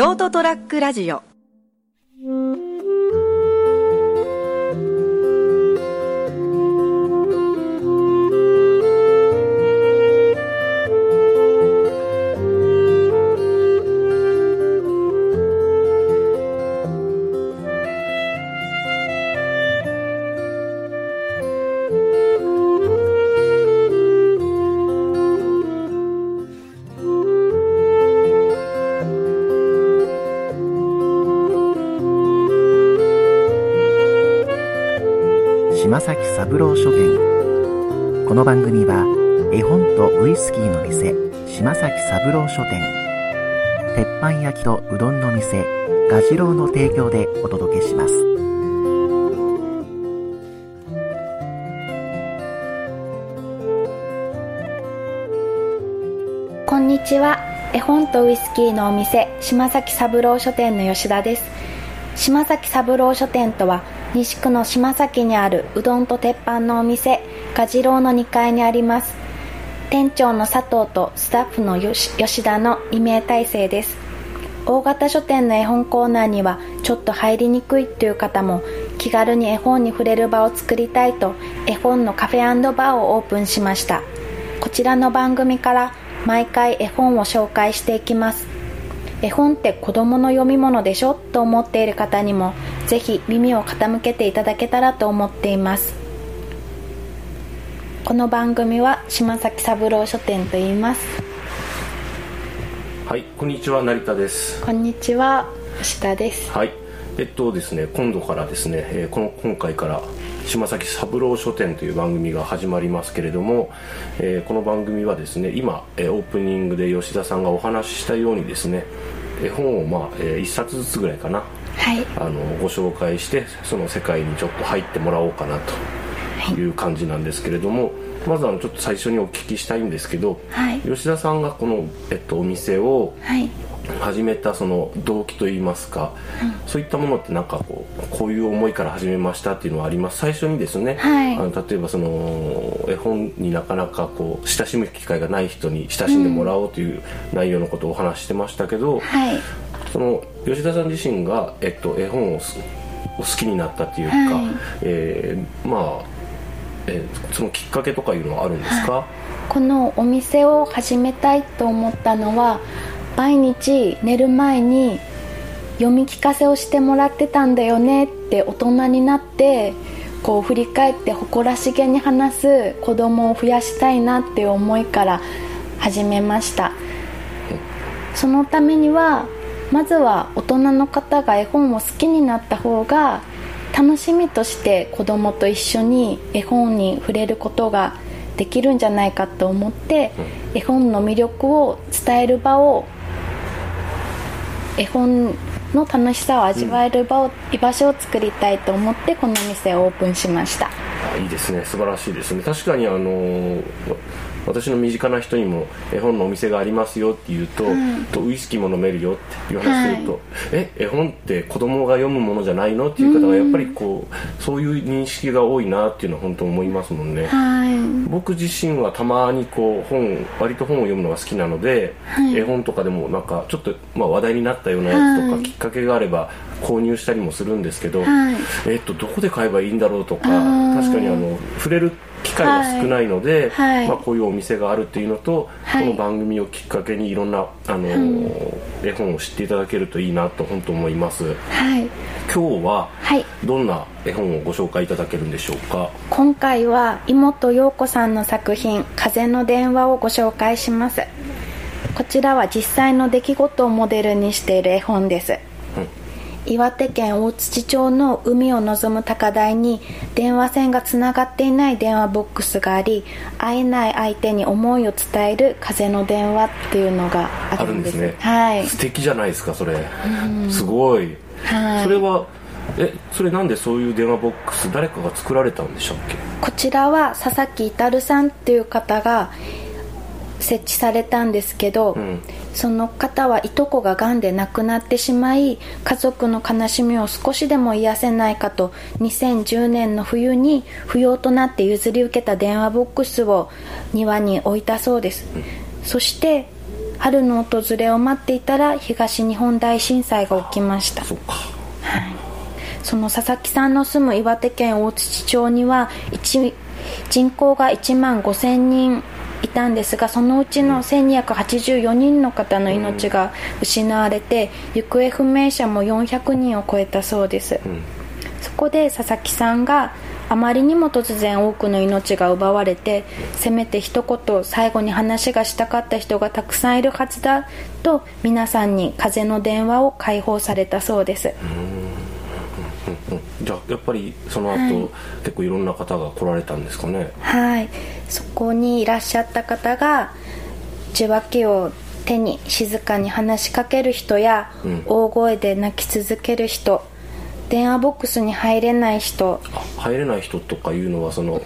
ショートトラックラジオ。崎三郎書店。この番組は絵本とウイスキーの店島崎三郎書店。鉄板焼きとうどんの店ガジロウの提供でお届けします。こんにちは。絵本とウイスキーのお店島崎三郎書店の吉田です。島崎三郎書店とは西区の島崎にあるうどんと鉄板のお店ガジロウの2階にあります。店長の佐藤とスタッフの吉田の2名体制です。大型書店の絵本コーナーにはちょっと入りにくいという方も気軽に絵本に触れる場を作りたいと絵本のカフェバーをオープンしました。こちらの番組から毎回絵本を紹介していきます。絵本って子供の読み物でしょ？と思っている方にもぜひ耳を傾けていただけたらと思っています。この番組は島崎三郎書店と言います。はい、こんにちは成田です。こんにちは吉田です。はい、えっとですね、今度からですね、えーこの今回から島崎三郎書店という番組が始まりますけれども、えーこの番組はですね、今、えーオープニングで吉田さんがお話ししたようにですね、絵本をまあ、え1冊ずつぐらいかな、はい。あのご紹介してその世界にちょっと入ってもらおうかなという感じなんですけれども、まずあのちょっと最初にお聞きしたいんですけど、はい。吉田さんがこの、えっと、お店をはい始めたその動機といいますか、そういったものってなんかこうこういう思いから始めましたっていうのはあります。最初にですね、はい。あの例えばその絵本になかなかこう親しむ機会がない人に親しんでもらおうという内容のことをお話ししてましたけど、はい。その吉田さん自身が、えっと、絵本を好きになったっていうか、はい。えーまあ、えーそのきっかけとかいうのはあるんですか、このお店を始めたいと思ったのは毎日寝る前に読み聞かせをしてもらってたんだよねって大人になってこう振り返って誇らしげに話す子供を増やしたいなっていう思いから始めました。そのためにはまずは大人の方が絵本を好きになった方が楽しみとして子供と一緒に絵本に触れることができるんじゃないかと思って、絵本の魅力を伝える場を絵本の楽しさを味わえる場を、居場所を作りたいと思ってこの店をオープンしました。あいいですね。素晴らしいですね。確かにあの私の身近な人にも絵本のお店がありますよって言うと,、とウイスキーも飲めるよっていう話すると、え絵本って子供が読むものじゃないのっていう方がやっぱりこうそういう認識が多いなっていうのは本当思いますもんね、はい。僕自身はたまにこう本割と本を読むのが好きなので、絵本とかでもなんかちょっとまあ話題になったようなやつとか、はい。きっかけがあれば購入したりもするんですけど、はい。えっとどこで買えばいいんだろうとかー。確かにあの触れる機会が少ないので、はい。はい。まあ、こういうお店があるっていうのと、はい。この番組をきっかけにいろんなあの、絵本を知っていただけるといいなと本当思います。はい。今日ははい。どんな絵本をご紹介いただけるんでしょうか？今回は妹陽子さんの作品「風の電話」をご紹介します。こちらは実際の出来事をモデルにしている絵本です、岩手県大槌町の海を望む高台に電話線がつながっていない電話ボックスがあり会えない相手に思いを伝える風の電話っていうのがあるんです。ね。はい。素敵じゃないですかそれ。すごい、はい。それはえそれなんでそういう電話ボックス誰かが作られたんでしたっけ？こちらは佐々木至さんっていう方が設置されたんですけど、ん。その方はいとこががんで亡くなってしまい家族の悲しみを少しでも癒せないかと2010年の冬に不要となって譲り受けた電話ボックスを庭に置いたそうです、そして春の訪れを待っていたら東日本大震災が起きました。そっか。その佐々木さんの住む岩手県大槌町には一人口が1万5000人いたんですがそのうちの1284人の方の命が失われて行方不明者も400人を超えたそうです、そこで佐々木さんがあまりにも突然多くの命が奪われてせめて一言最後に話がしたかった人がたくさんいるはずだと皆さんに風の電話を開放されたそうです、じゃあやっぱりその後、結構いろんな方が来られたんですかね？はい。そこにいらっしゃった方が受話器を手に静かに話しかける人や、うん。大声で泣き続ける人電話ボックスに入れない人。あ入れない人とかいうのはその、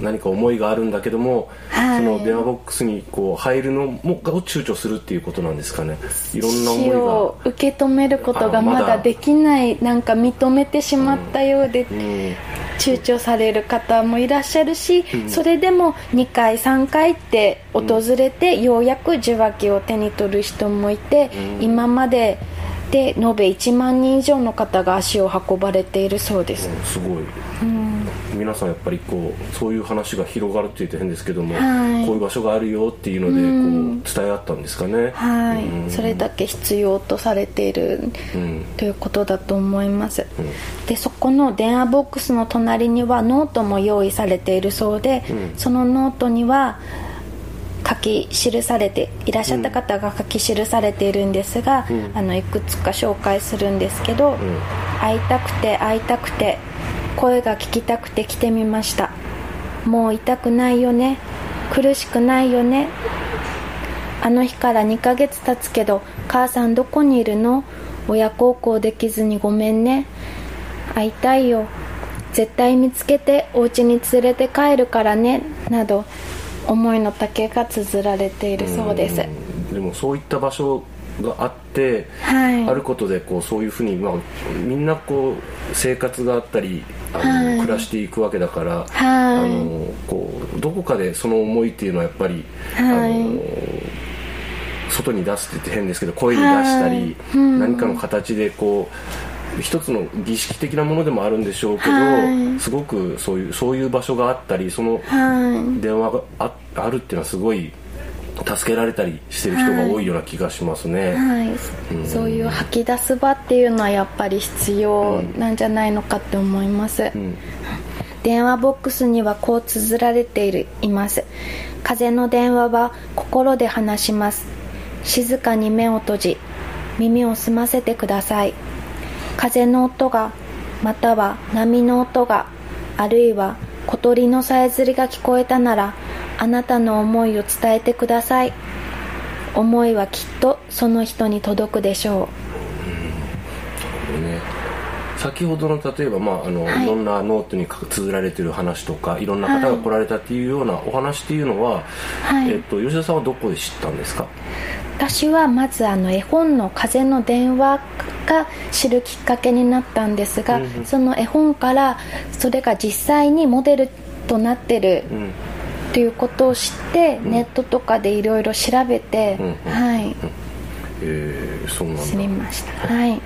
何か思いがあるんだけども、はい。その電話ボックスにこう入るのもを躊躇するっていうことなんですかね。いろんな思いを受け止めることがあまだ。できないなんか認めてしまったようで、うん。躊躇される方もいらっしゃるし、それでも2回3回って訪れて、ようやく受話器を手に取る人もいて、今までで延べ1万人以上の方が足を運ばれているそうです、すごい、皆さんやっぱりこうそういう話が広がるって言って変ですけども、はい。こういう場所があるよっていうのでこう伝え合ったんですかね。はい、うん。それだけ必要とされているうん。ということだと思います、でそこの電話ボックスの隣にはノートも用意されているそうで、うん。そのノートには書き記されていらっしゃった方が書き記されているんですが、うん。あのいくつか紹介するんですけど、会いたくて会いたくて声が聞きたくて来てみました。もう痛くないよね。苦しくないよね。あの日から2ヶ月経つけど母さんどこにいるの？親孝行できずにごめんね。会いたいよ。絶対見つけてお家に連れて帰るからね。など思いの丈が綴られているそうです、ん。でもそういった場所があって、はい。あることでこうそういうふうに、まあ、みんなこう生活があったりあの、はい。暮らしていくわけだから、はい。あのこうどこかでその思いっていうのはやっぱり、はい。あの外に出すって言って変ですけど声に出したり、何かの形でこう一つの儀式的なものでもあるんでしょうけど、はい。すごくそういうそういう場所があったりそのはい。電話がああるっていうのはすごい助けられたりしてる人が多いような気がしますね、はい、そういう吐き出す場っていうのはやっぱり必要なんじゃないのかって思います、うん。電話ボックスにはこう綴られているいます。風の電話は心で話します。静かに目を閉じ耳を澄ませてください風の音がまたは波の音があるいは小鳥のさえずりが聞こえたならあなたの思いを伝えてください。思いはきっとその人に届くでしょね。先ほどの例えば、まああのはい。い、ろんなノートに綴られてる話とかい。ろんな方が来られたっていうようなお話っていうのは、はい。えっと、吉田さんはどこで知ったんですか？う私はまずあの絵本の「風の電話」が知るきっかけになったんですが、うんうん。その絵本からそれが実際にモデルとなってるうん。ということを知って、ネットとかでいろいろ調べて、うんうん。はい。えーそうなん知りだました。はい。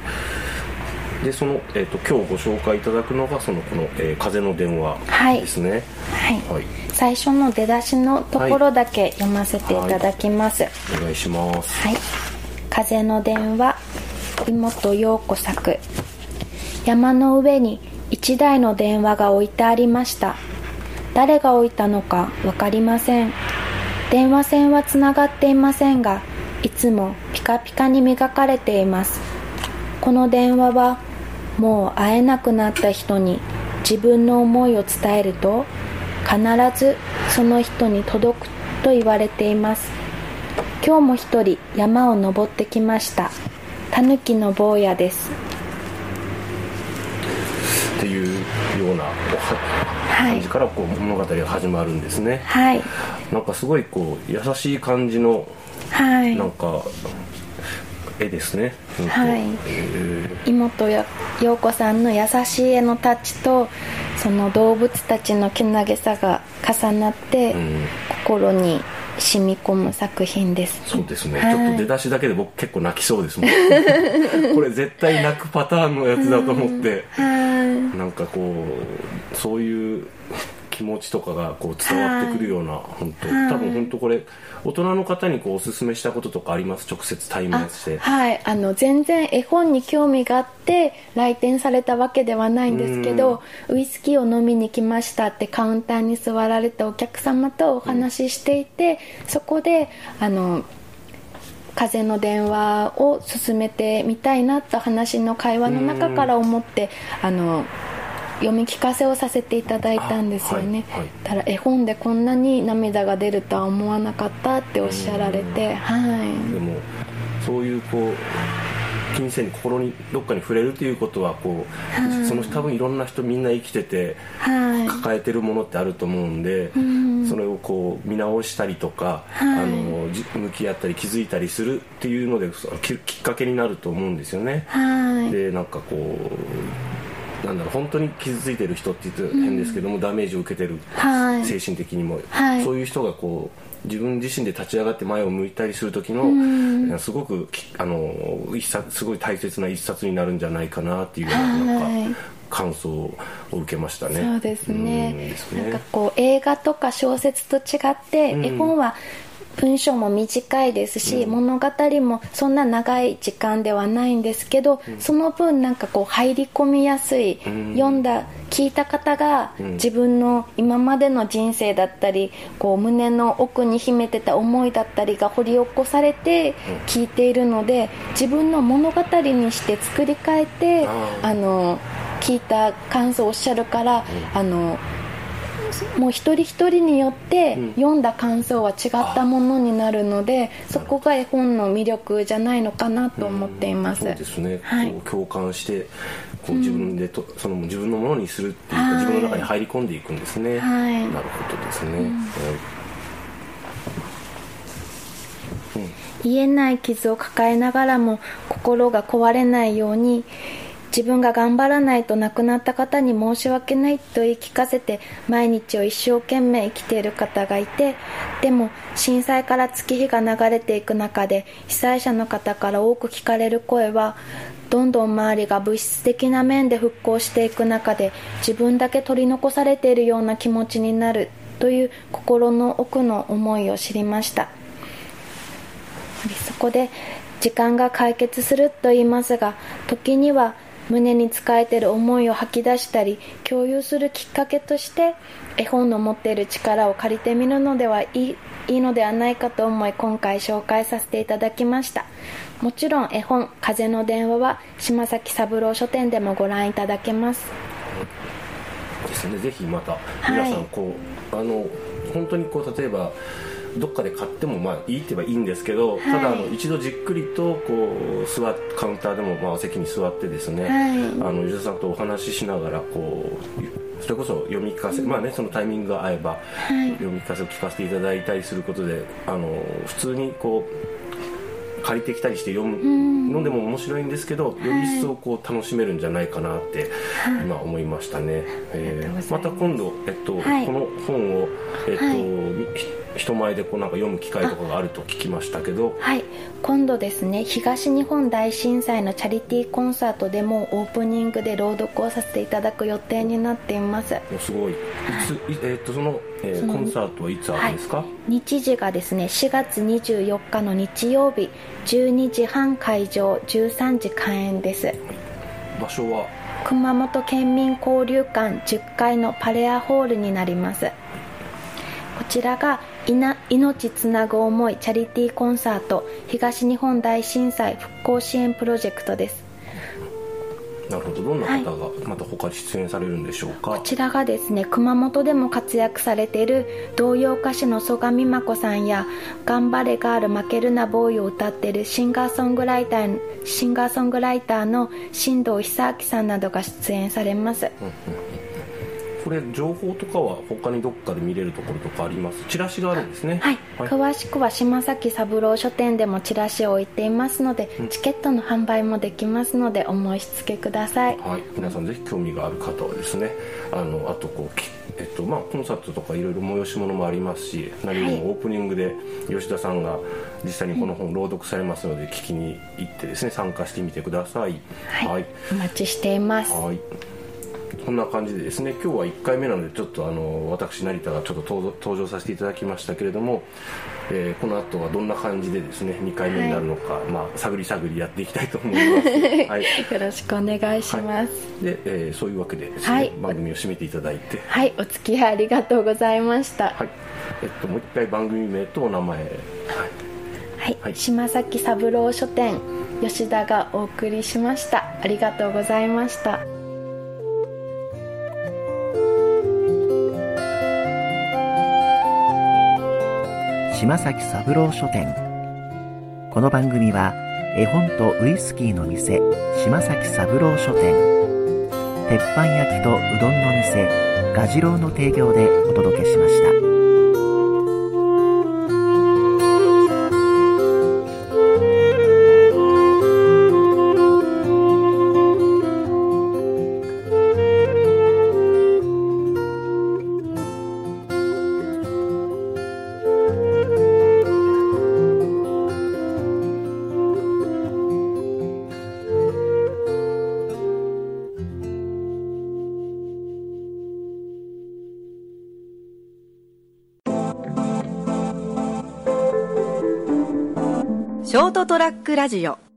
でその、えっと今日ご紹介いただくのがそのこの、えー風の電話」はい。ですね。はい。はい、最初の出だしのところだけ読ませていただきます、お願いします。はい。風の電話、妹陽子作。山の上に一台の電話が置いてありました。誰が置いたのかわかりません。電話線はつながっていませんが、いつもピカピカに磨かれています。この電話は、もう会えなくなった人に自分の思いを伝えると、必ずその人に届くと言われています。今日も一人山を登ってきましたタヌキの坊やです。っていうようなおははい。感じからこう物語が始まるんですね。はい。なんかすごいこう優しい感じのはい。なんか絵ですね、はい。え妹や陽子さんの優しい絵のタッチとその動物たちのけなげさが重なって、ーうん。心に染み込む作品です。そうですね、はい。ちょっと出だしだけで僕結構泣きそうですもん。これ絶対泣くパターンのやつだと思って、はい。なんかこうそういう気持ちとかがこう伝わってくるような、本当はい。多分本当これ大人の方にこうおすすめしたこととかあります直接対面して。はい。あの全然絵本に興味があって来店されたわけではないんですけどウイスキーを飲みに来ましたってカウンターに座られたお客様とお話ししていて、そこであの風の電話を進めてみたいなと話の会話の中から思ってあの読み聞かせをさせていただいたんですよね、あはいはい。ただ絵本でこんなに涙が出るとは思わなかったっておっしゃられてはい。でもそういうこう金銭に心にどっかに触れるということはこう、はい。その多分いろんな人みんな生きててはい。抱えてるものってあると思うんで、ん。それをこう見直したりとか、はい。あのじ向き合ったり気づいたりするっていうのでそききっかけになると思うんですよね。はい。でなんかこうなんだろう本当に傷ついてる人って言って変ですけども、ダメージを受けてる、はい。精神的にも、はい。そういう人がこう自分自身で立ち上がって前を向いたりする時の、ん。すごくきあの一冊すごい大切な一冊になるんじゃないかなっていうようなはい。なんか感想を受けましたね。そうですね。なんね。かこう映画とか小説と違って、うん。絵本は文章も短いですし、うん。物語もそんな長い時間ではないんですけど、その分なんかこう入り込みやすい、うん。読んだ聞いた方がうん。自分の今までの人生だったりこう胸の奥に秘めてた思いだったりが掘り起こされて聞いているので自分の物語にして作り変えてあの聞いた感想をおっしゃるから、あのもう一人一人によってうん。読んだ感想は違ったものになるので、そこが絵本の魅力じゃないのかなと思っています、そうですね、はい。共感してこう自分でと、その自分のものにするっていうか、はい。自分の中に入り込んでいくんですね、はい。なるほどですね、はい。癒えない傷を抱えながらも心が壊れないように自分が頑張らないと亡くなった方に申し訳ないと言い聞かせて毎日を一生懸命生きている方がいてでも震災から月日が流れていく中で被災者の方から多く聞かれる声はどんどん周りが物質的な面で復興していく中で自分だけ取り残されているような気持ちになるという心の奥の思いを知りました。そこで時間が解決すると言いますが時には胸に使えている思いを吐き出したり共有するきっかけとして絵本の持っている力を借りてみるのではいいいいのではないかと思い今回紹介させていただきました。もちろん絵本「風の電話」は島崎三郎書店でもご覧いただけます。ですね。ぜひまたい。皆さんこう、あの本当にこう例えばどっかで買ってもまあいいって言えばいいんですけど、い。ただあの一度じっくりとこう座っカウンターでもまあ席に座ってですね、はい。あの吉田さんとお話ししながらこうそれこそ読み聞かせ、まあねそのタイミングが合えば、い。読み聞かせを聞かせていただいたりすることであの普通にこう借りてきたりして読むのでも面白いんですけど、より一層こう楽しめるんじゃないかなって今思いましたね、えーありがとうございます。また今度、えっとはい。この本を、えっと人前でこうなんか読む機会とかがあると聞きましたけど。はい。今度ですね東日本大震災のチャリティーコンサートでもオープニングで朗読をさせていただく予定になっています。もうすごい。いつい。えっとその、えーそのコンサートはいつあるんですか、日時がですね4月24日の日曜日12時半会場13時開演です。場所は？熊本県民交流館10階のパレアホールになります。こちらがいな命つなぐ思いチャリティーコンサート東日本大震災復興支援プロジェクトです。なるほど。どんな方がまた他に出演されるんでしょうか、こちらがですね熊本でも活躍されている童謡歌手の曽我美真子さんや「頑張れガール負けるなボーイ」を歌っているシンガーソングライターシンガーソングライターの新藤久明さんなどが出演されますこれ情報とかは他にどっかで見れるところとかあります？チラシがあるんですね。はい、詳しくは島崎三郎書店でもチラシを置いていますので、チケットの販売もできますのでお申し付けください。はい、皆さんぜひ興味がある方はですねあのあとこうきえっとまあ、コンサートとかいろいろ催し物もありますし何よりもオープニングで吉田さんが実際にこの本朗読されますので聞きに行ってですね参加してみてください。はい、はい、お待ちしています。はいこんな感じでですね今日は1回目なのでちょっとあの私成田がちょっと登場させていただきましたけれども、えー、この後はどんな感じでですね2回目になるのか、はい、まあ、探り探りやっていきたいと思います、はい、よろしくお願いします、はい、で、えー、そういうわけでね、はい、番組を締めていただいて。はい。お付き合いありがとうございました。はい。えっともう一回番組名とお名前。はい、はい、島崎三郎書店吉田がお送りしました。ありがとうございました島崎三郎書店この番組は絵本とウイスキーの店島崎三郎書店鉄板焼きとうどんの店蛾次郎の提供でお届けしました。ショートトラックラジオ。